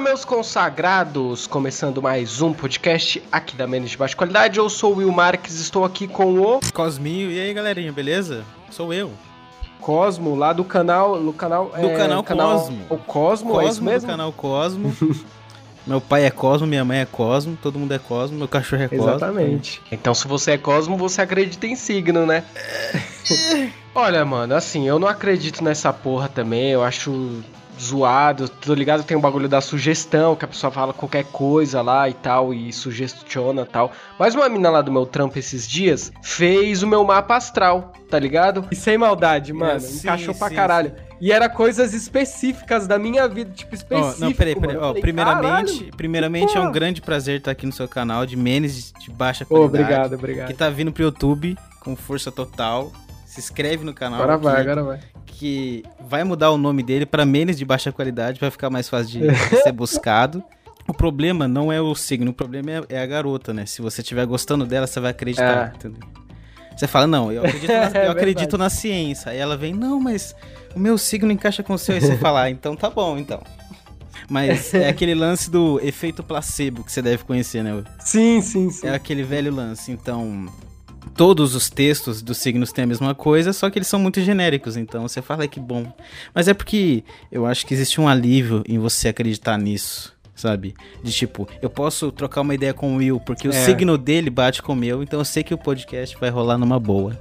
Fala, meus consagrados! Começando mais um podcast aqui da Menos de Baixa Qualidade. Eu sou o Will Marques, estou aqui com o Cosminho. E aí, galerinha, beleza? Sou eu. Cosmo, lá do canal. No canal do é, canal, canal Cosmo. O Cosmo, Cosmo é isso mesmo? do canal Cosmo. Meu pai é Cosmo, minha mãe é Cosmo, todo mundo é Cosmo, meu cachorro é Cosmo. Exatamente. Então, se você é Cosmo, você acredita em signo, né? Olha, mano, assim, eu não acredito nessa porra também. Eu acho zoado, tô ligado? Tem o um bagulho da sugestão, que a pessoa fala qualquer coisa lá e tal, e sugestiona tal. Mas uma mina lá do meu trampo esses dias fez o meu mapa astral, tá ligado? E sem maldade, mano, é, sim, encaixou pra sim, caralho. Sim. E era coisas específicas da minha vida, tipo, específico. Oh, não, peraí, peraí. Oh, primeiramente, primeiramente é um grande prazer estar aqui no seu canal de Menes de baixa qualidade. Oh, obrigado, obrigado. Que tá vindo pro YouTube com força total. Se inscreve no canal. Agora vai, agora vai que vai mudar o nome dele para Menes de baixa qualidade, vai ficar mais fácil de, ser buscado. O problema não é o signo, o problema é, é a garota, né? Se você estiver gostando dela, você vai acreditar, é. Você fala, não, eu acredito, na, é eu acredito na ciência. Aí ela vem, não, mas o meu signo encaixa com o seu. Aí você fala, ah, então tá bom, então. Mas é aquele lance do efeito placebo que você deve conhecer, né? Sim, sim, sim. É aquele velho lance. Então, todos os textos dos signos têm a mesma coisa, só que eles são muito genéricos, então você fala que bom. Mas é porque eu acho que existe um alívio em você acreditar nisso, sabe? De tipo, eu posso trocar uma ideia com o Will, porque é. o signo dele bate com o meu, então eu sei que o podcast vai rolar numa boa.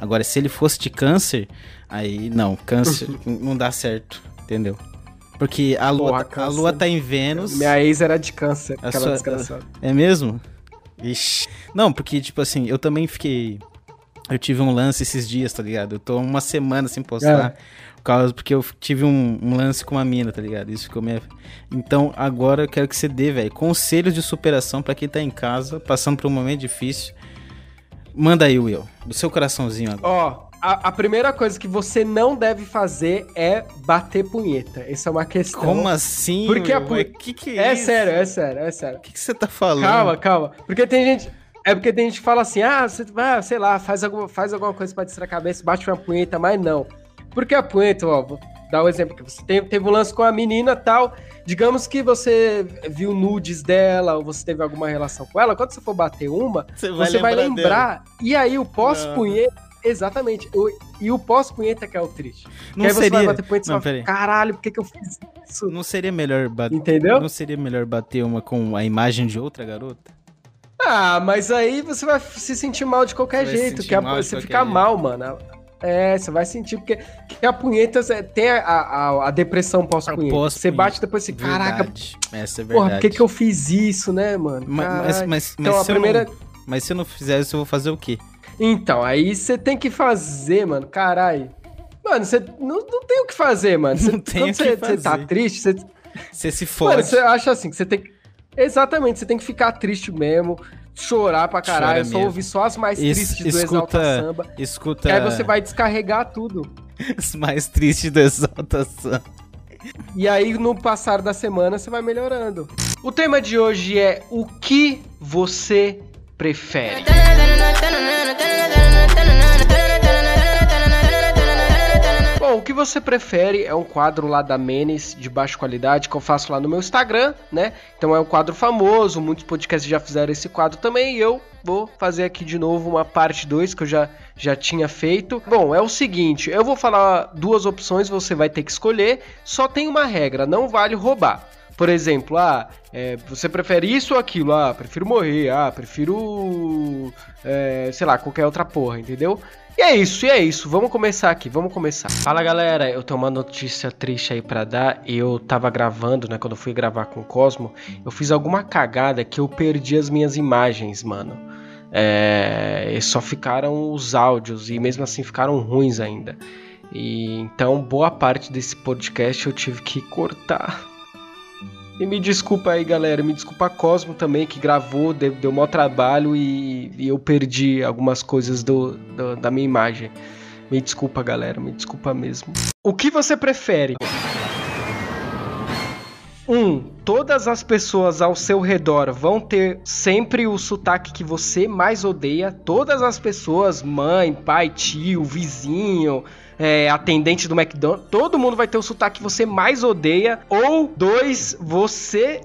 Agora, se ele fosse de câncer, aí não, câncer não dá certo, entendeu? Porque a lua, Porra, a lua tá em Vênus. Minha ex era de câncer, aquela sua... desgraçada. É mesmo? Ixi. Não, porque, tipo assim, eu também fiquei. Eu tive um lance esses dias, tá ligado? Eu tô uma semana sem postar. É. Por causa, porque eu tive um, um, lance com uma mina, tá ligado? Isso ficou meio. Então, agora eu quero que você dê, velho, conselhos de superação para quem tá em casa, passando por um momento difícil. Manda aí, Will, do seu coraçãozinho agora. Ó, oh, a, a, primeira coisa que você não deve fazer é bater punheta. Essa é uma questão. Como assim? Porque a punheta. Que que é, é sério, é sério, é sério. O que, que você tá falando? Calma, calma. Porque tem gente. É porque tem gente que fala assim, ah, você vai, sei lá, faz alguma, faz alguma coisa pra distrair a cabeça, bate uma punheta, mas não. Porque a punheta, ó, vou dar um exemplo aqui. Você teve, teve um lance com a menina tal. Digamos que você viu nudes dela, ou você teve alguma relação com ela. Quando você for bater uma, você vai, você lembrar, vai lembrar. E aí o pós-punheta Exatamente. O, e o pós-punheta que é o triste. Não que seria... bater punheta e fala, caralho, por que, que eu fiz isso? Não seria melhor bater... Entendeu? Não seria melhor bater uma com a imagem de outra garota? Ah, mas aí você vai se sentir mal de qualquer você jeito, que a, você fica jeito. mal, mano. É, você vai sentir, porque que a punheta tem a, a, a depressão pós-punheta. Pós você bate depois assim, caraca. Essa é verdade. Porra, por que, que eu fiz isso, né, mano? Mas, mas, mas, então, mas a primeira. Não, mas se eu não fizer isso, eu vou fazer o quê? Então, aí você tem que fazer, mano. Caralho. Mano, você não, não tem o que fazer, mano. Cê, não tem o que cê, fazer. Você tá triste, você. Você se fode. Mano, você acha assim que você tem que. Exatamente, você tem que ficar triste mesmo, chorar pra caralho, só ouvir só as mais es, tristes escuta, do Exalta Samba. Escuta. Que aí você vai descarregar tudo. As mais tristes do Exalta Samba. E aí, no passar da semana, você vai melhorando. O tema de hoje é o que você prefere. Você prefere é um quadro lá da Menes de baixa qualidade que eu faço lá no meu Instagram, né? Então é um quadro famoso, muitos podcasts já fizeram esse quadro também e eu vou fazer aqui de novo uma parte 2 que eu já, já tinha feito. Bom, é o seguinte, eu vou falar duas opções, você vai ter que escolher, só tem uma regra, não vale roubar. Por exemplo, ah, é, você prefere isso ou aquilo? Ah, prefiro morrer. Ah, prefiro. É, sei lá, qualquer outra porra, entendeu? E é isso, e é isso. Vamos começar aqui, vamos começar. Fala galera, eu tenho uma notícia triste aí para dar. Eu tava gravando, né? Quando eu fui gravar com o Cosmo, eu fiz alguma cagada que eu perdi as minhas imagens, mano. É, só ficaram os áudios e mesmo assim ficaram ruins ainda. E então boa parte desse podcast eu tive que cortar e me desculpa aí, galera. Me desculpa a Cosmo também, que gravou, deu, deu trabalho e, e eu perdi algumas coisas do, do, da minha imagem. Me desculpa, galera. Me desculpa mesmo. O que você prefere? Um, todas as pessoas ao seu redor vão ter sempre o sotaque que você mais odeia. Todas as pessoas, mãe, pai, tio, vizinho, é, atendente do McDonald's. Todo mundo vai ter o sotaque que você mais odeia. Ou dois, você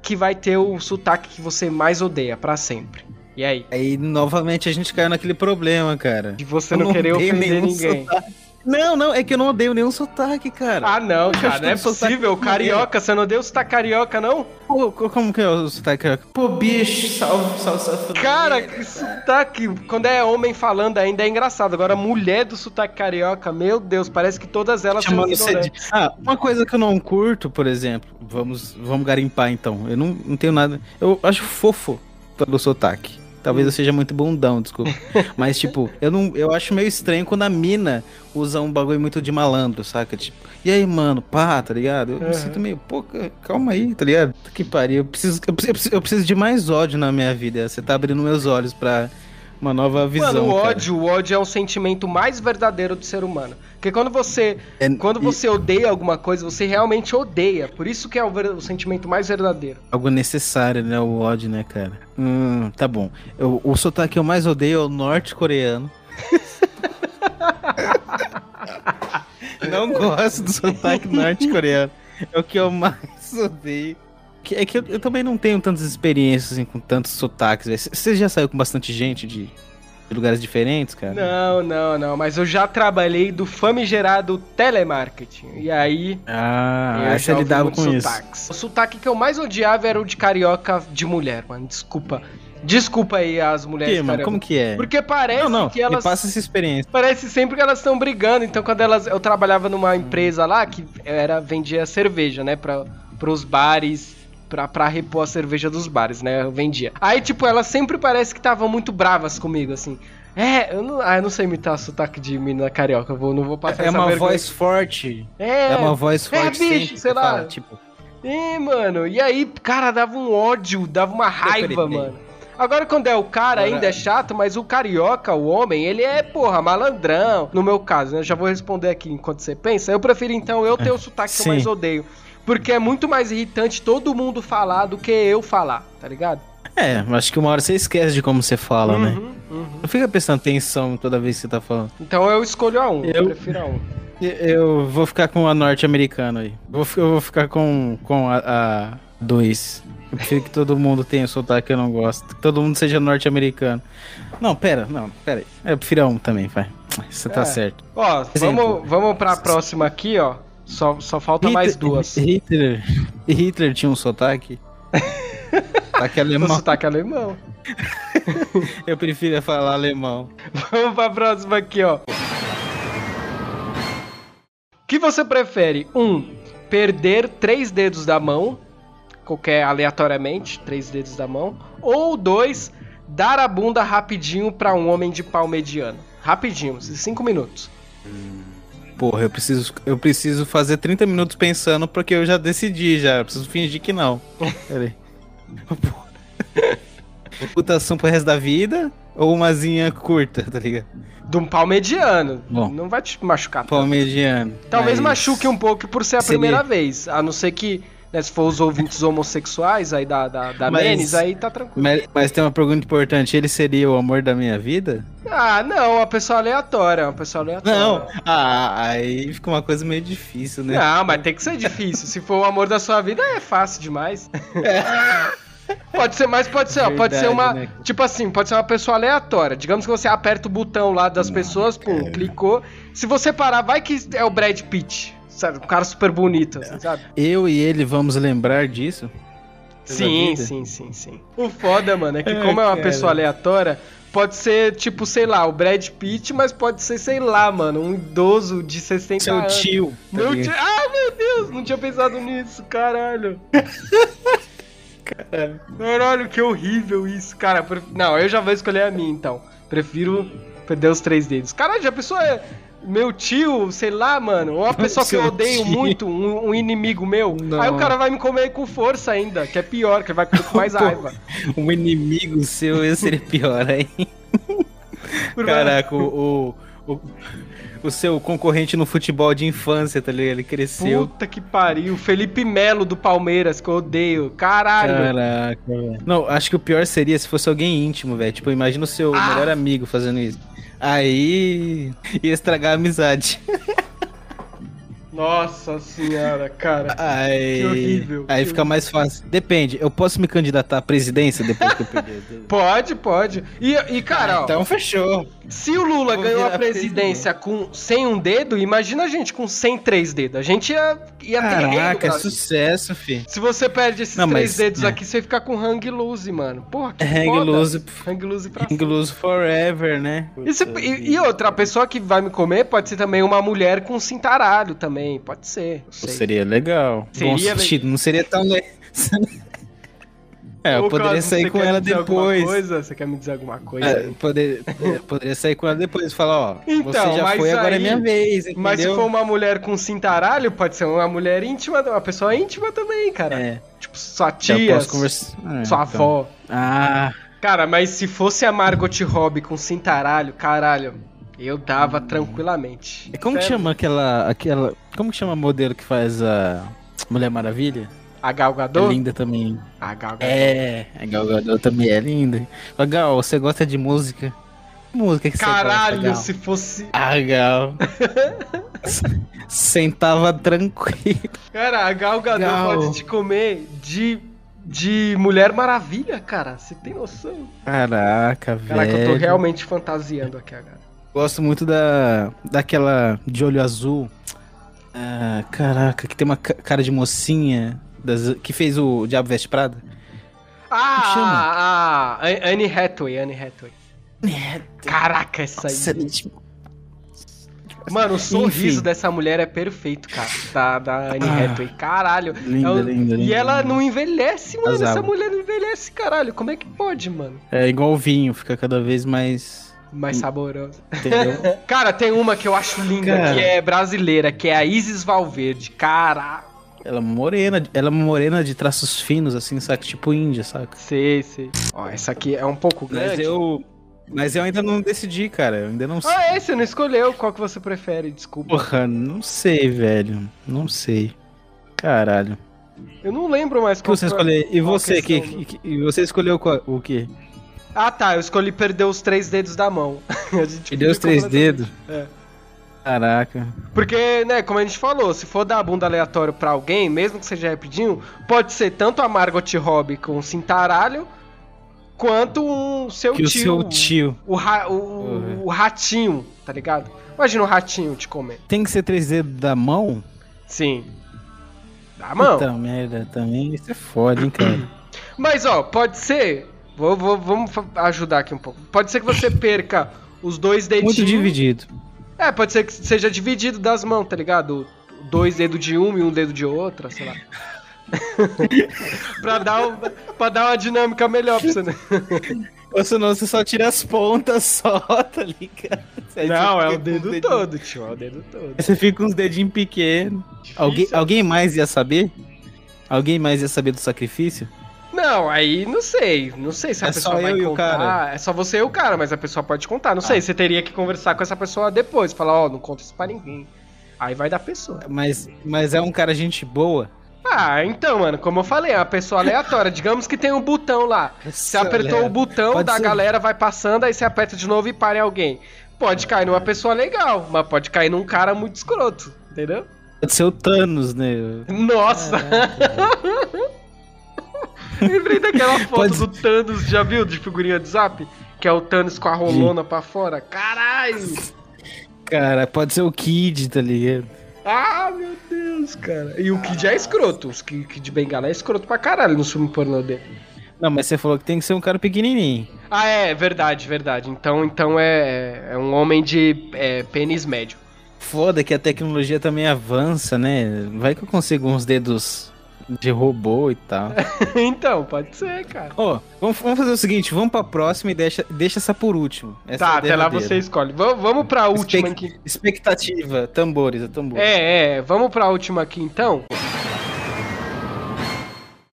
que vai ter o sotaque que você mais odeia para sempre. E aí? Aí novamente a gente caiu naquele problema, cara. De você não, não querer ofender ninguém. Sotaque. Não, não, é que eu não odeio nenhum sotaque, cara. Ah, não, cara, não é possível. Carioca, você não odeia o sotaque carioca, não? Pô, como que é o sotaque carioca? Pô, bicho, salve, salve, salve. Cara, que sotaque. Quando é homem falando ainda é engraçado. Agora, mulher do sotaque carioca, meu Deus, parece que todas elas Chamando são de... Ah, uma coisa que eu não curto, por exemplo, vamos, vamos garimpar então. Eu não, não tenho nada. Eu acho fofo pelo sotaque. Talvez eu seja muito bundão, desculpa. Mas, tipo, eu não. Eu acho meio estranho quando a mina usa um bagulho muito de malandro, saca? Tipo, e aí, mano, pá, tá ligado? Eu uhum. me sinto meio, pô, calma aí, tá ligado? Que pariu. Eu preciso, eu preciso, eu preciso de mais ódio na minha vida. Você tá abrindo meus olhos pra uma nova visão. Mano, o ódio, cara. o ódio é o sentimento mais verdadeiro do ser humano. Porque quando você, é, quando você e... odeia alguma coisa, você realmente odeia. Por isso que é o, ver, o, sentimento mais verdadeiro. Algo necessário, né? O ódio, né, cara? Hum, tá bom. Eu, o sotaque que eu mais odeio é o norte-coreano. Não gosto do sotaque norte-coreano. É o que eu mais odeio. É que eu, eu também não tenho tantas experiências assim, com tantos sotaques. Você já saiu com bastante gente de, de lugares diferentes, cara? Não, não, não. Mas eu já trabalhei do famigerado telemarketing. E aí. Ah, aí você lidava com sotaques. isso. O sotaque que eu mais odiava era o de carioca de mulher, mano. Desculpa. Desculpa aí as mulheres. Que, mano, como que é? Porque parece não, não, que elas. passa essa experiência. Parece sempre que elas estão brigando. Então, quando elas. Eu trabalhava numa empresa lá que era vendia cerveja, né? Pra, pros bares pra, pra repor a cerveja dos bares, né? Eu vendia. Aí, tipo, elas sempre parece que estavam muito bravas comigo, assim. É, eu não, ah, eu não sei imitar sotaque de menina carioca, eu vou, não vou passar é, É uma vergonha. voz forte. É, é uma voz forte. É, bicho, sei lá. Fala, tipo... É, mano, e aí, cara, dava um ódio, dava uma raiva, mano. Agora, quando é o cara, ainda é chato, mas o carioca, o homem, ele é, porra, malandrão. No meu caso, né? Já vou responder aqui enquanto você pensa. Eu prefiro, então, eu ter o sotaque que eu mais odeio. Porque é muito mais irritante todo mundo falar do que eu falar, tá ligado? É, acho que uma hora você esquece de como você fala, uhum, né? Uhum. Não fica prestando atenção toda vez que você tá falando. Então eu escolho a um, eu, eu prefiro a um. Eu vou ficar com a norte-americana aí. Eu vou ficar com, com a, a dois. Eu prefiro que todo mundo tenha o sotaque que eu não gosto. Que todo mundo seja norte-americano. Não, pera, não, pera aí. Eu prefiro a um também, vai. Você tá é. certo. Ó, vamos, vamos pra próxima aqui, ó. Só, só falta Hitler, mais duas. Hitler, Hitler tinha um sotaque? sotaque alemão. sotaque alemão. Eu prefiro falar alemão. Vamos pra próxima aqui, ó. O que você prefere? Um, perder três dedos da mão, qualquer aleatoriamente, três dedos da mão. Ou dois, dar a bunda rapidinho para um homem de pau mediano. Rapidinho, cinco minutos. Hum. Porra, eu preciso, eu preciso fazer 30 minutos pensando porque eu já decidi já. Eu preciso fingir que não. Peraí. Reputação pro resto da vida ou uma zinha curta, tá ligado? De um pau mediano. Bom, não vai te machucar. Pau tanto. mediano. Talvez mas... machuque um pouco por ser a Seria... primeira vez. A não ser que né, se for os ouvintes homossexuais aí da, da, da mas, Menes, aí tá tranquilo. Mas, mas, tem uma pergunta importante: ele seria o amor da minha vida? Ah, não, uma pessoa aleatória, uma pessoa aleatória. Não, ah, aí fica uma coisa meio difícil, né? Não, mas tem que ser difícil. se for o amor da sua vida, é fácil demais. É. Pode ser, mas pode ser, ó, pode ser uma. Né? Tipo assim, pode ser uma pessoa aleatória. Digamos que você aperta o botão lá das não, pessoas, pum, clicou. Se você parar, vai que é o Brad Pitt sabe? Um cara super bonito, assim, sabe? Eu e ele vamos lembrar disso? Sim, sim, sim, sim. O foda, mano, é que como é uma cara. pessoa aleatória, pode ser, tipo, sei lá, o Brad Pitt, mas pode ser, sei lá, mano, um idoso de 60 Seu anos. Seu tio. Meu tio. Ah, meu Deus, não tinha pensado nisso, caralho. caralho. Caralho, que horrível isso, cara. Não, eu já vou escolher a minha, então. Prefiro perder os três dedos. Caralho, já pensou é meu tio, sei lá, mano, ou uma pessoa que eu odeio tio. muito, um, um, inimigo meu. Não. Aí o cara vai me comer com força ainda, que é pior, que vai com mais raiva. um inimigo seu ia ser pior, hein? Caraca, o, o, o, o, seu concorrente no futebol de infância, tá ligado? Ele cresceu. Puta que pariu. Felipe Melo do Palmeiras, que eu odeio. Caralho. Caraca, velho. Não, acho que o pior seria se fosse alguém íntimo, velho. Tipo, imagina o seu ah. melhor amigo fazendo isso. Aí ia estragar a amizade. Nossa senhora, cara. Aí, Que horrível, Aí que fica mais fácil. Depende, eu posso me candidatar à presidência depois que eu perder o dedo? Pode, pode. E, e cara, ó, então fechou. se o Lula vou ganhou a presidência com sem um dedo, imagina a gente com 100 três dedos. A gente ia, ia ter rei no Caraca, é sucesso, fi. Se você perde esses Não, três mas- dedos é. aqui, você fica com hang loose, mano. Porra, que Hang foda. loose, Hang loose pra hang loose forever, né? E, e- e outra, a pessoa que vai me comer pode ser também uma mulher com cintaralho também, pode ser. Seria legal. Seria Bom le- sentido, não seria tão le... É, eu Ô, poderia Cosmo, sair com ela depois. Coisa? Você quer me dizer alguma coisa? É, poder- é, poderia sair com ela depois e falar, ó, Então, você já mas foi, agora é aí- minha vez, entendeu? Mas se for uma mulher com cintaralho, pode ser uma mulher íntima, uma pessoa íntima também, cara. É, Tipo, sua já tia, posso conversar. É, sua então. avó. Ah, Cara, mas se fosse a Margot Robbie com cintaralho, caralho, eu dava tranquilamente. e como que chama aquela, aquela, como que chama a modelo que faz a Mulher Maravilha? A Gal É Gadot? linda também. A Gal Gadot. É, a Gal Gadot também é linda. Ô, Gal, você gosta de música? Que música que você Caralho, gosta, Gal? se fosse... Ah, Gal. Sentava tranquilo. Cara, a Gal Gadot Gal. pode te comer de... De Mulher Maravilha, cara. Você tem noção? Caraca, velho. Caraca, eu tô realmente fantasiando aqui agora. Gosto muito da daquela de olho azul. Ah, caraca, que tem uma ca- cara de mocinha das- que fez o Diabo Veste Prada. Ah, ah, ah, Anne Hathaway, Anne Hathaway. Caraca, essa aí. Nossa, gente, Mano, o sorriso Enfim. dessa mulher é perfeito, cara. Da, da Anne Ah. Hathaway. Caralho. Linda, É o- linda, E linda. ela não envelhece, mano. Essa mulher não envelhece, caralho. Como é que pode, mano? É igual o vinho, fica cada vez mais. Mais saborosa. Entendeu? Cara, tem uma que eu acho linda, Cara. que é brasileira, que é a Isis Valverde. Caralho. ela é morena, ela é morena de traços finos, assim, saca? Tipo índia, saca? Sei, sei. Ó, essa aqui é um pouco grande. Mas eu. Mas eu ainda não decidi, cara. Eu ainda não sei. Ah, é? Você não escolheu qual que você prefere, desculpa. Porra, não sei, velho. Não sei. Caralho. Eu não lembro mais O que você escolheu? E qual a você, que, que- e você escolheu qual- o quê? Ah, tá. Eu escolhi perder os três dedos da mão. A gente Perdeu os três dedos? É. Caraca. Porque, né, como a gente falou, se for dar bunda aleatório pra alguém, mesmo que seja rapidinho, pode ser tanto a Margot Robbie com cintaralho, quanto um seu Que o tio. seu tio. O, ra- o, Uhum. o ratinho, tá ligado? Imagina o ratinho te comer. Tem que ser três dedos da mão? Sim. Da mão. Puta merda, também isso é foda, hein, cara. Mas, ó, pode ser. Vou, vou- vamos ajudar aqui um pouco. Pode ser que você perca os dois dedinhos. Muito dividido. É, pode ser que seja dividido das mãos, tá ligado? Dois dedos de uma e um dedo de outra, sei lá. pra, dar um, pra dar uma dinâmica melhor pra você, né? Ou senão você só tira as pontas só, tá ligado? Aí Não, você é o os dedo todo, tio, é o dedo todo. Você fica com uns dedinhos pequenos. Alguém, alguém mais ia saber? Alguém mais ia saber do sacrifício? Não, aí não sei. Não sei se a É pessoa só vai eu e o contar. cara? É só você e o cara, mas a pessoa pode contar. Não sei, você teria que conversar com essa pessoa depois. Falar, ó, não conta isso pra ninguém. Aí vai da pessoa. Mas, mas é um cara gente boa. Ah, então, mano, como eu falei, é uma pessoa aleatória. Digamos que tem um botão lá. Você apertou o botão, Pode da ser. galera vai passando, aí você aperta de novo e para em alguém. Pode cair numa pessoa legal, mas pode cair num cara muito escroto, entendeu? Pode ser o Thanos, né? Nossa! Lembrei daquela foto Pode- do Thanos, já viu, de figurinha de zap? Que é o Thanos com a rolona pra fora. Caralho! Cara, pode ser o Kid, tá ligado? Ah, meu Deus, cara. E o Kid é escroto. O Kid Bengala é escroto pra caralho no filme pornô dele. Não, mas você falou que tem que ser um cara pequenininho. Ah, é, verdade, verdade. Então, então é, é um homem de é, pênis médio. Foda que a tecnologia também avança, né? Vai que eu consigo uns dedos de robô e tal. então, pode ser, cara. Ó, vamos, vamos fazer o seguinte, vamos pra próxima e deixa, deixa essa por último. Essa tá, é até lá você escolhe. Vamos, vamos pra última Expect- aqui. Expectativa, tambores, é tambor. É, é, vamos pra última aqui então.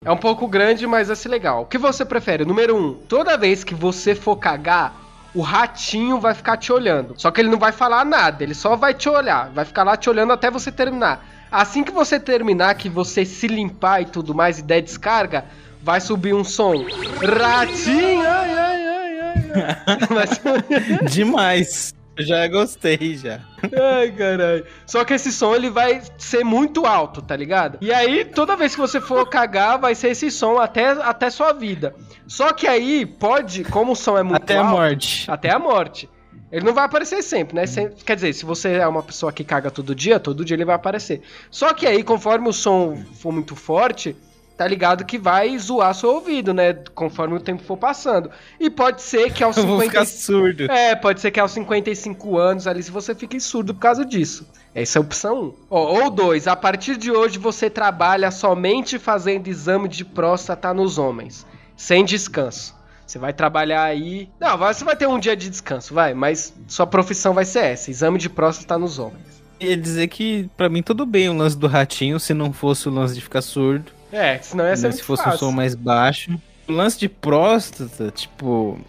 É um pouco grande, mas vai ser legal. O que você prefere? Número um, toda vez que você for cagar, o ratinho vai ficar te olhando. Só que ele não vai falar nada, ele só vai te olhar. Vai ficar lá te olhando até você terminar. Assim que você terminar, que você se limpar e tudo mais e der descarga, vai subir um som. Ratinho! Ai, ai, ai, ai, Mas... Demais. Já gostei, já. Ai, caralho. Só que esse som ele vai ser muito alto, tá ligado? E aí, toda vez que você for cagar, vai ser esse som até, até sua vida. Só que aí, pode, como o som é muito até alto. Até a morte. Até a morte. Ele não vai aparecer sempre, né? Sempre, quer dizer, se você é uma pessoa que caga todo dia, todo dia ele vai aparecer. Só que aí, conforme o som for muito forte, tá ligado que vai zoar seu ouvido, né? Conforme o tempo for passando. E pode ser que aos 50... Eu vou ficar surdo. É, pode ser que aos 55 anos ali, se você fique surdo por causa disso. Essa é a opção 1. Um. ou 2, a partir de hoje você trabalha somente fazendo exame de próstata nos homens, sem descanso. Você vai trabalhar aí. Não, você vai ter um dia de descanso, vai, mas sua profissão vai ser essa: exame de próstata nos homens. Ia dizer que, para mim, tudo bem o lance do ratinho, se não fosse o lance de ficar surdo. É, senão ia ser Se fosse fácil. um som mais baixo. O lance de próstata, tipo.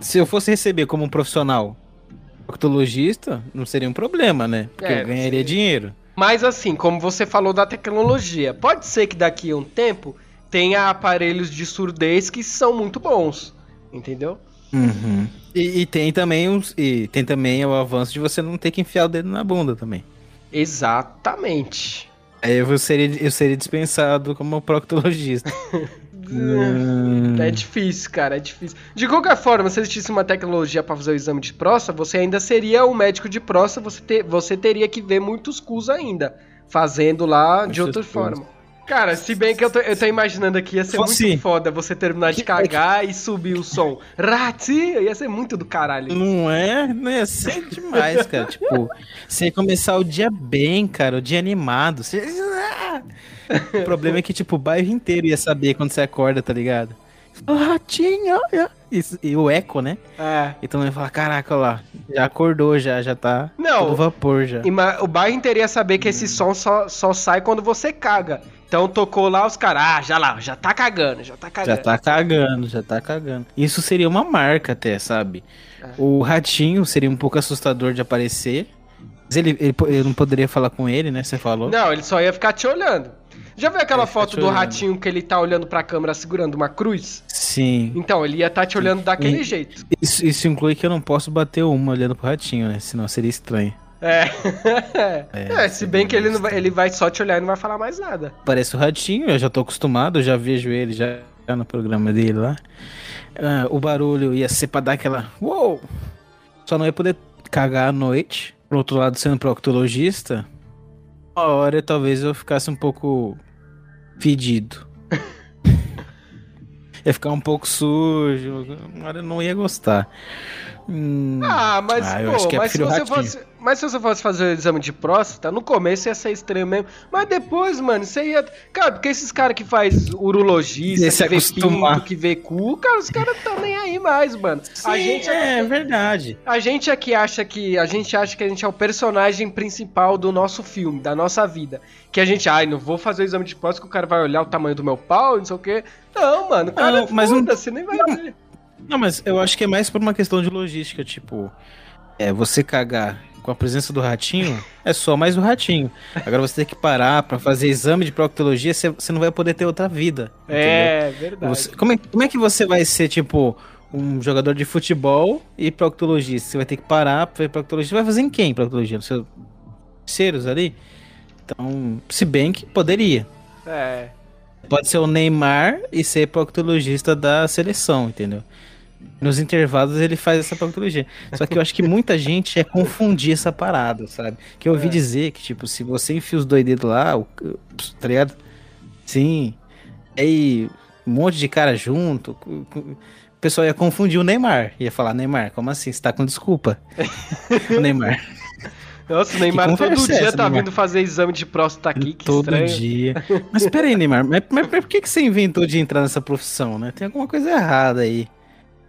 Se eu fosse receber como um profissional proctologista, não seria um problema, né? Porque é, eu ganharia dinheiro. Mas assim, como você falou da tecnologia, pode ser que daqui a um tempo tenha aparelhos de surdez que são muito bons, entendeu? Uhum. E, e, tem também uns, e tem também o avanço de você não ter que enfiar o dedo na bunda também. Exatamente. Aí eu seria, eu seria dispensado como proctologista. hum. É difícil, cara, é difícil. De qualquer forma, se existisse uma tecnologia para fazer o exame de próstata, você ainda seria o médico de próstata, você, ter, você teria que ver muitos cus ainda, fazendo lá de outra forma. Cara, se bem que eu tô, eu tô imaginando aqui, ia ser Fosse. muito foda você terminar de cagar e subir o som. Rati! Ia ser muito do caralho. Não é? Não ia ser demais, cara. tipo, você ia começar o dia bem, cara, o dia animado. Você... O problema é que, tipo, o bairro inteiro ia saber quando você acorda, tá ligado? Ratinho! Isso, e o eco, né? É. Então ia falar, caraca, lá, já acordou, já, já tá Não, vapor já. O bairro inteiro ia saber que esse som só, só sai quando você caga. Então tocou lá os caras, ah, já lá, já tá cagando, já tá cagando. Já tá cagando, já tá cagando. Isso seria uma marca até, sabe? É. O ratinho seria um pouco assustador de aparecer. Mas ele, ele, ele, não poderia falar com ele, né? Você falou? Não, ele só ia ficar te olhando. Já viu aquela foto do ratinho que ele tá olhando pra câmera segurando uma cruz? Sim. Então, ele ia estar tá te olhando daquele e, jeito. Isso, isso inclui que eu não posso bater uma olhando pro ratinho, né? Senão seria estranho. É. é, é se bem que ele, não vai, ele vai só te olhar e não vai falar mais nada. Parece o ratinho, eu já tô acostumado, eu já vejo ele já no programa dele lá. Ah, o barulho ia ser pra dar aquela. Uou! Só não ia poder cagar à noite. Por outro lado, sendo proctologista, uma hora talvez eu ficasse um pouco fedido. ia ficar um pouco sujo, uma hora eu não ia gostar. Hum, ah, mas, ah, pô, mas se você fosse mas se você fosse fazer o exame de próstata, no começo ia ser estranho mesmo. Mas depois, mano, você ia. Cara, porque esses caras que faz urologista, Esse que vê pinto, que vê cu, cara, os caras estão nem aí mais, mano. Sim, a gente é, é verdade. A gente aqui acha que. A gente acha que a gente é o personagem principal do nosso filme, da nossa vida. Que a gente, ai, não vou fazer o exame de próstata que o cara vai olhar o tamanho do meu pau, não sei o quê. Não, mano, cara, não, mas não, você nem vai não, ver. Não, mas eu acho que é mais por uma questão de logística, tipo. É, você cagar com a presença do ratinho, é só mais o ratinho. Agora você tem que parar para fazer exame de proctologia, você, não vai poder ter outra vida. É, entendeu? verdade. Você, como, é, como é que você vai ser, tipo, um jogador de futebol e proctologista? Você vai ter que parar pra fazer proctologia. Você vai fazer em quem proctologia? No seu parceiros ali? Então, se bem que poderia. É. Pode ser o Neymar e ser proctologista da seleção, entendeu? Nos intervalos ele faz essa proctologia. Só que eu acho que muita gente é confundir essa parada, sabe? Que eu ouvi é. dizer que, tipo, se você enfia os dois dedos lá, o, tá ligado? Sim. Aí, um monte de cara junto. O pessoal ia confundir o Neymar. Ia falar, Neymar, como assim? Você tá com desculpa? o Neymar. Nossa, o Neymar todo é dia essa, tá Neymar? vindo fazer exame de próstata aqui, que Todo estranho. dia. Mas peraí, Neymar, mas, mas, mas por que, que você inventou de entrar nessa profissão, né? Tem alguma coisa errada aí.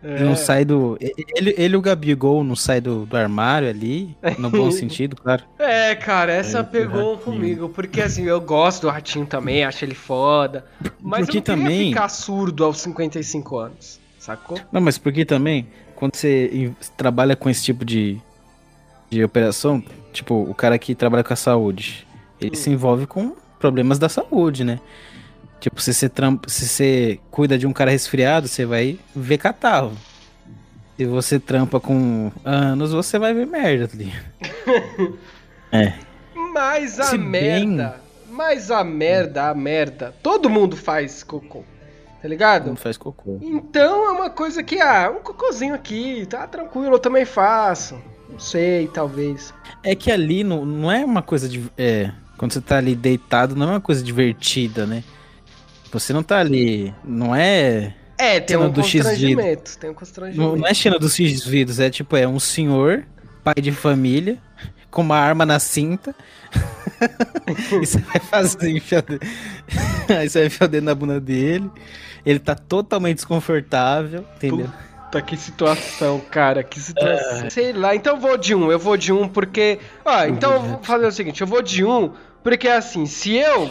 É. Ele não sai do. Ele, ele e o Gabigol não sai do, do armário ali, no bom sentido, claro. É, cara, essa é, pegou comigo, porque assim, eu gosto do Ratinho também, acho ele foda. Mas porque eu não também... ficar surdo aos 55 anos, sacou? Não, mas porque também, quando você trabalha com esse tipo de, de operação, tipo, o cara que trabalha com a saúde, ele hum. se envolve com problemas da saúde, né? Tipo, se você, trampa, se você cuida de um cara resfriado, você vai ver catarro. Se você trampa com anos, você vai ver merda, tá ligado? é. Mas a Se merda. Bem... Mas a merda, a merda. Todo mundo faz cocô. Tá ligado? Não faz cocô. Então é uma coisa que, ah, um cocôzinho aqui, tá tranquilo, eu também faço. Não sei, talvez. É que ali não, não é uma coisa de. É, quando você tá ali deitado, não é uma coisa divertida, né? Você não tá ali. Não é. É, tem um constrangimento. Tem um constrangimento. Não, não é cena dos X-Vidos, é tipo, é um senhor, pai de família, com uma arma na cinta. e você vai fazer enfiar... Aí você vai enfiar o dedo na bunda dele. Ele tá totalmente desconfortável, entendeu? Puta, que situação, cara, que situação. É. Sei lá, então eu vou de um, eu vou de um porque. Ó, então eu vou fazer o seguinte, eu vou de um, porque assim, se eu.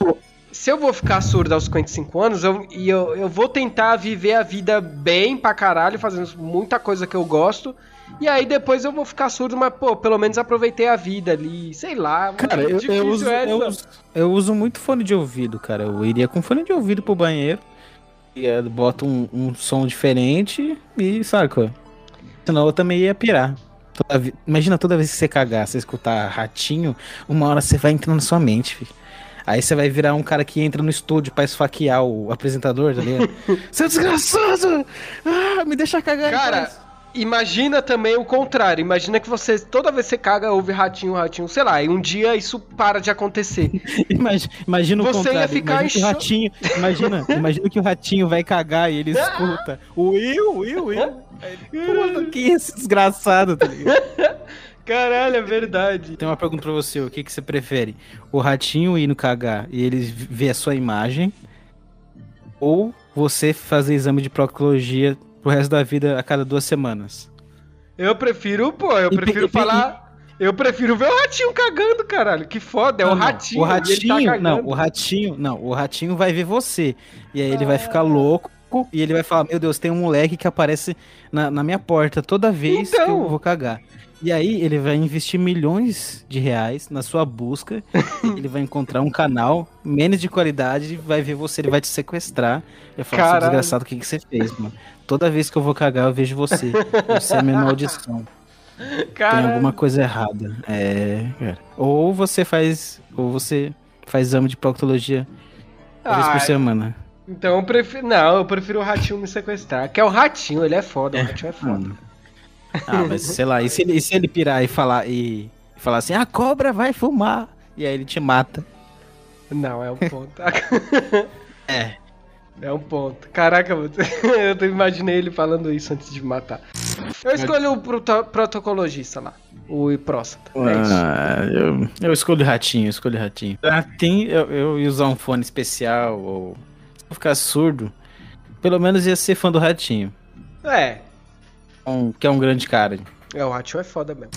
eu se eu vou ficar surdo aos 55 anos, eu, e eu, eu vou tentar viver a vida bem pra caralho, fazendo muita coisa que eu gosto. E aí depois eu vou ficar surdo, mas, pô, pelo menos aproveitei a vida ali, sei lá. Cara, eu, eu, uso, eu, uso, eu, uso, muito fone de ouvido, cara. Eu iria com fone de ouvido pro banheiro. E eh, bota um, um som diferente e saca. Senão eu também ia pirar. Toda, imagina toda vez que você cagar, você escutar ratinho, uma hora você vai entrando na sua mente, filho. Aí você vai virar um cara que entra no estúdio pra esfaquear o apresentador, tá ligado? Seu desgraçado! Ah, me deixa cagar. Cara, imagina também o contrário. Imagina que você, toda vez que você caga, ouve ratinho, ratinho, sei lá, e um dia isso para de acontecer. imagina, imagina o você contrário. Ia ficar imagina que o ratinho, imagina, imagina que o ratinho vai cagar e ele escuta. Will, Will, Will. Puta, que esse desgraçado, tá ligado? Caralho, é verdade. Tem uma pergunta pra você, o que, que você prefere? O ratinho ir no cagar e ele ver a sua imagem? Ou você fazer exame de proctologia pro resto da vida a cada duas semanas? Eu prefiro, pô, eu prefiro e, falar... E, eu prefiro ver o ratinho cagando, caralho. Que foda, é não, o ratinho. O ratinho, tá não, o ratinho, não, o ratinho vai ver você. E aí ele ah. vai ficar louco e ele vai falar: Meu Deus, tem um moleque que aparece na, na minha porta toda vez então... que eu então. vou cagar. E aí ele vai investir milhões de reais na sua busca. ele vai encontrar um canal menos de qualidade, vai ver você, ele vai te sequestrar. E vai falar, seu desgraçado, o que, que você fez, mano? Toda vez que eu vou cagar, eu vejo você. Você é minha maldição. Caralho. Tem alguma coisa errada. É, cara. Ou você faz. Ou você faz exame de proctologia uma vez por semana. Então eu prefiro. Não, eu prefiro o ratinho me sequestrar. Que é o ratinho, ele é foda. É. O ratinho é foda. Ah, mas sei lá, e se ele, e se ele pirar e falar, e, e falar assim, a cobra vai fumar, e aí ele te mata. Não, é um ponto. é. É um ponto. Caraca, eu imaginei ele falando isso antes de matar. Eu escolho o proto protocologista lá, o próstata. É ah, eu, eu escolho ratinho, eu escolho ratinho. Ratinho, eu, eu ia usar um fone especial, ou se eu ficar surdo, pelo menos ia ser fã do ratinho. É, um, que é um grande cara. É, o Hachu é foda mesmo.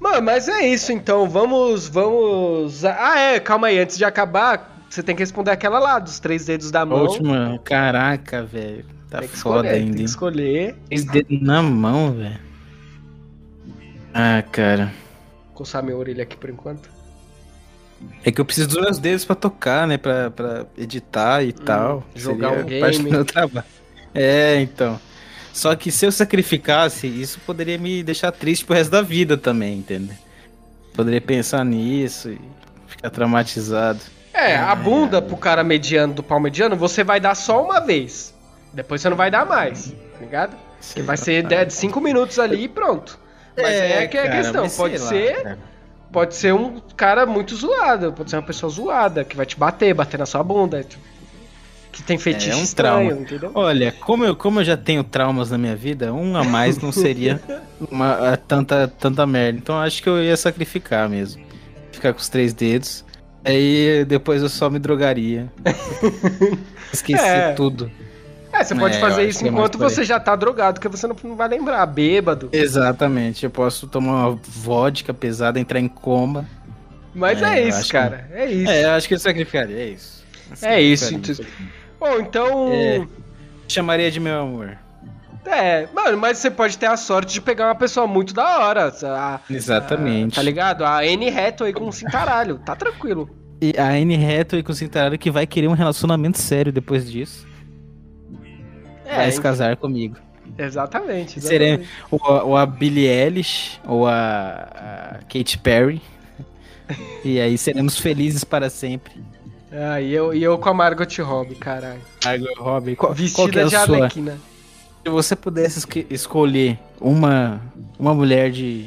Mano, mas é isso então. Vamos. Vamos. Ah, é, calma aí. Antes de acabar, você tem que responder aquela lá, dos três dedos da mão. Última. Caraca, velho. Tá tem foda escolher, ainda. Tem que escolher. Três dedos na mão, velho. Ah, cara. Vou coçar minha orelha aqui por enquanto. É que eu preciso dos meus dedos pra tocar, né? Pra, pra editar e hum, tal. Jogar Seria um game. Parte do meu trabalho. É, então. Só que se eu sacrificasse, isso poderia me deixar triste pro resto da vida também, entendeu? Poderia pensar nisso e ficar traumatizado. É, a bunda pro cara mediano do pau mediano, você vai dar só uma vez. Depois você não vai dar mais, tá ligado? Que vai ser de 5 minutos ali e pronto. Mas é, é que é a questão, pode ser. Lá, pode ser um cara muito zoado, pode ser uma pessoa zoada que vai te bater, bater na sua bunda. Tipo, que tem fetiche é, um estranho, trauma. entendeu? Olha, como eu, como eu já tenho traumas na minha vida, um a mais não seria uma, tanta, tanta merda. Então acho que eu ia sacrificar mesmo. Ficar com os três dedos. Aí depois eu só me drogaria. Esquecer é. tudo. É, você pode é, fazer isso é enquanto você já tá drogado, que você não, não vai lembrar, bêbado. Exatamente, eu posso tomar uma vodka pesada, entrar em coma. Mas é, é isso, cara. Que... É isso. É, eu acho que eu sacrificaria, é isso. É isso. Bom, então. É, chamaria de meu amor. É, mano, mas você pode ter a sorte de pegar uma pessoa muito da hora. A, Exatamente. A, tá ligado? A N reto aí com o cintaralho, tá tranquilo. E a N reto aí com o cintaralho que vai querer um relacionamento sério depois disso. É, vai se casar comigo. Exatamente. Seremos ou, a- ou a Billie Eilish ou a, a Katy Perry. E aí seremos felizes para sempre. Ah, e eu, e eu com a Margot Robbie, caralho. Margot Robbie, qual, qual que Vestida é a de sua? Arlequina. Se você pudesse escolher uma, uma mulher de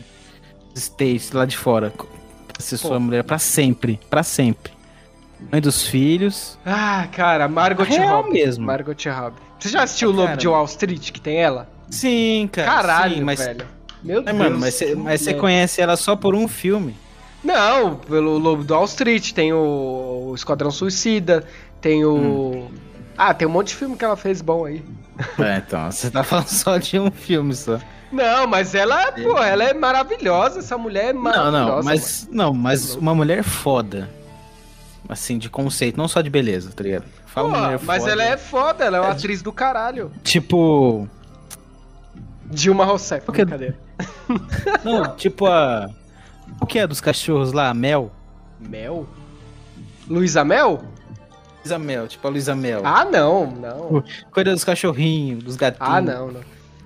States lá de fora, ser Pô. sua mulher pra sempre, pra sempre. Mãe dos filhos. Ah, cara, Margot Real Robbie. mesmo. Margot Robbie. Você já assistiu o Lobo de Wall Street, que tem ela? Sim, cara. Caralho, sim, mas, velho. Meu É, Deus. mano, mas você conhece ela só por um filme. Não, pelo Lobo do Wall Street, tem o, Esquadrão Suicida, tem o... Hum. Ah, tem um monte de filme que ela fez bom aí. É, então, você tá falando só de um filme só. Não, mas ela, pô, ela é maravilhosa, essa mulher é Não, maravilhosa. não, mas não, mas uma mulher foda. Assim, de conceito, não só de beleza, tá ligado? Pô, Fala uma mulher mas foda. ela é foda, ela é uma É. atriz do caralho. Tipo, Dilma Rousseff, Porque- brincadeira. não, tipo a O que é dos cachorros lá, Mel? Mel? Luísa Mel? Luísa Mel, tipo a Luísa Mel. Ah, não, não. Cuida dos cachorrinhos, dos gatinhos. Ah, não, não.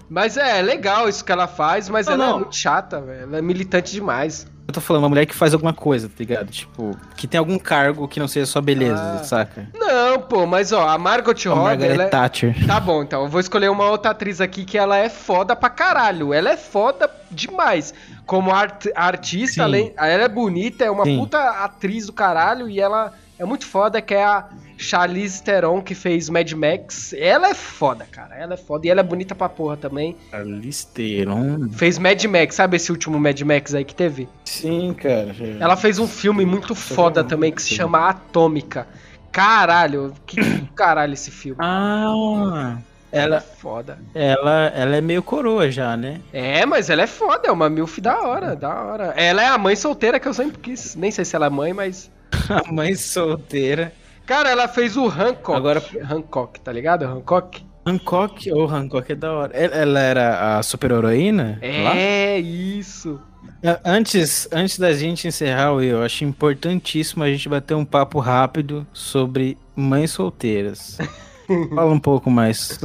Mas é legal isso que ela faz, mas Não, ela é não. muito chata, velho. Ela é militante demais. Eu tô falando uma mulher que faz alguma coisa, tá ligado? Tipo, que tem algum cargo que não seja só beleza, Ah. saca? Não, pô, mas ó, a Margot A Robbie, Margaret ela é... Thatcher. Tá bom, então eu vou escolher uma outra atriz aqui que ela é foda pra caralho. Ela é foda demais. Como art- artista, Sim. além, ela é bonita, é uma Sim. puta atriz do caralho e ela é muito foda, que é a Charlize Theron, que fez Mad Max. Ela é foda, cara. Ela é foda e ela é bonita pra porra também. Listeron. Fez Mad Max, sabe esse último Mad Max aí que teve? Sim, cara. Ela fez um filme muito foda também que se chama Atômica. Caralho, que que caralho esse filme. Ah, Ela é ela, foda. ela, ela é meio coroa já, né? É, mas ela é foda, é uma milf da hora, da hora. Ela é a mãe solteira que eu sempre quis. Nem sei se ela é mãe, mas. A mãe solteira. Cara, ela fez o Hancock. Agora- Hancock, tá ligado? Hancock? Hancock, ou Hancock é da hora. Ela, era a super-heroína? lá? É, isso. A- Antes, antes da gente encerrar, Will, eu acho importantíssimo a gente bater um papo rápido sobre mães solteiras. Fala um pouco mais.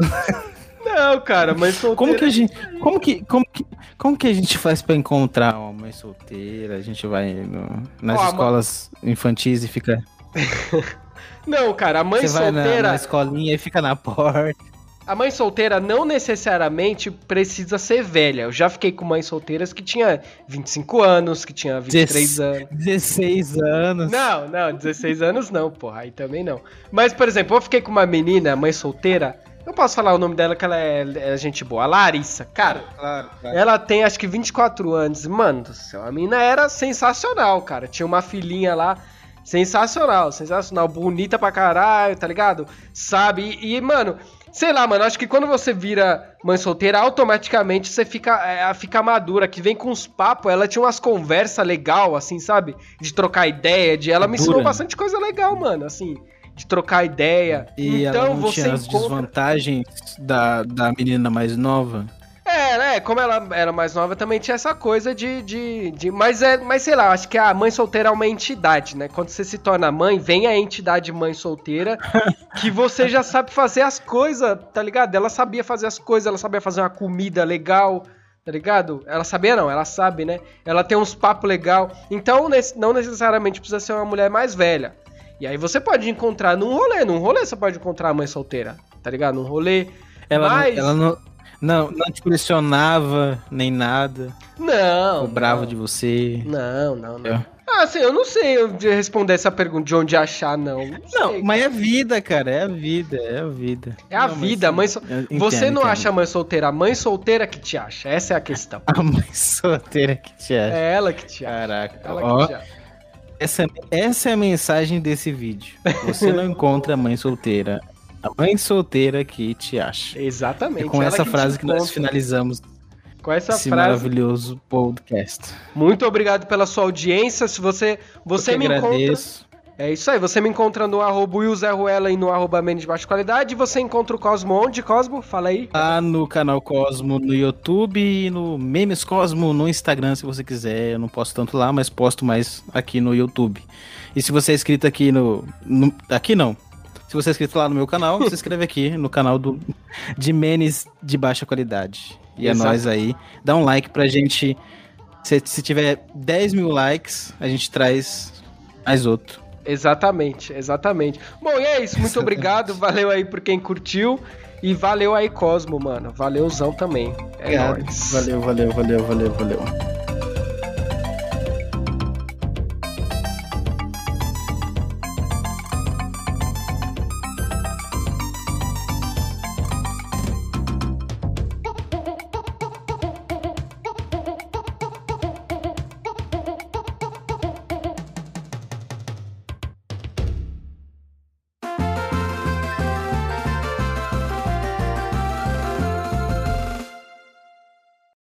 Não, cara, mãe solteira. Como que a gente, como que, como que, como que a gente faz pra encontrar uma mãe solteira? A gente vai no- nas Ó, escolas infantis e fica, Não, cara, a mãe você vai na, solteira. na escolinha e fica na porta. A mãe solteira não necessariamente precisa ser velha. Eu já fiquei com mães solteiras que tinha 25 anos, que tinha 23 Dez- anos. 16 anos. Não, não, 16 anos não, porra, aí também não. Mas, por exemplo, eu fiquei com uma menina, mãe solteira, eu posso falar o nome dela que ela é, é gente boa, a Larissa. Cara, Claro, claro. ela tem acho que 24 anos. Mano do céu, a menina era sensacional, cara. Tinha uma filhinha lá, sensacional, sensacional, bonita pra caralho, tá ligado? Sabe? E, e, mano, sei lá, mano, acho que quando você vira mãe solteira, automaticamente você fica, é, fica madura, que vem com uns papos. Ela tinha umas conversas legal, assim, sabe? De trocar ideia, de. Ela me ensinou Madura. bastante coisa legal, mano, assim. De trocar ideia. E então ela não você tinha as encontra. desvantagens da, da menina mais nova? É, né? Como ela era mais nova, também tinha essa coisa de. de, de mas, é, mas sei lá, acho que a mãe solteira é uma entidade, né? Quando você se torna mãe, vem a entidade mãe solteira, que você já sabe fazer as coisas, tá ligado? Ela sabia fazer as coisas, ela sabia fazer uma comida legal. Tá ligado? Ela sabia não, ela sabe, né? Ela tem uns papos legal. Então, não necessariamente precisa ser uma mulher mais velha. E aí você pode encontrar num rolê, num rolê você pode encontrar a mãe solteira, tá ligado? Num rolê. Ela, Mas- não, ela não, não, não te pressionava nem nada. Não. cobrava não. de você. Não, não, não. É. Ah, assim, eu não sei responder essa pergunta de onde achar, não. Não, Não, sei. mas é a vida, cara. É a vida, é a vida. É a Não, vida, mãe eu entendo, Você não entendo. acha a mãe solteira, a mãe solteira que te acha. Essa é a questão. a mãe solteira que te acha. É ela que te acha. Caraca. Ela Ó, que te acha. essa, essa é a mensagem desse vídeo. Você não encontra a mãe solteira. A mãe solteira que te acha. Exatamente. É com essa frase que nós encontra. finalizamos Com essa esse frase. maravilhoso podcast. Muito obrigado pela sua audiência. Se você, você Eu me encontra. agradeço. É isso aí. Você me encontra no arroba Will e no arroba Menos de Baixa Qualidade. E você encontra o Cosmo onde, Cosmo? Fala aí. Lá no canal Cosmo no YouTube e no Memes Cosmo no Instagram, se você quiser. Eu não posto tanto lá, mas posto mais aqui no YouTube. E se você é inscrito aqui no. no- aqui não. Se você é inscrito lá no meu canal, se inscreve aqui no canal do de Menes de baixa qualidade. E Exato. é nóis aí. Dá um like pra gente. Se, se tiver 10 mil likes, a gente traz mais outro. Exatamente, exatamente. Bom, e é isso. Muito obrigado. Valeu aí por quem curtiu. E valeu aí, Cosmo, mano. Valeuzão também. É Obrigado. nóis. Valeu, valeu, valeu, valeu, valeu.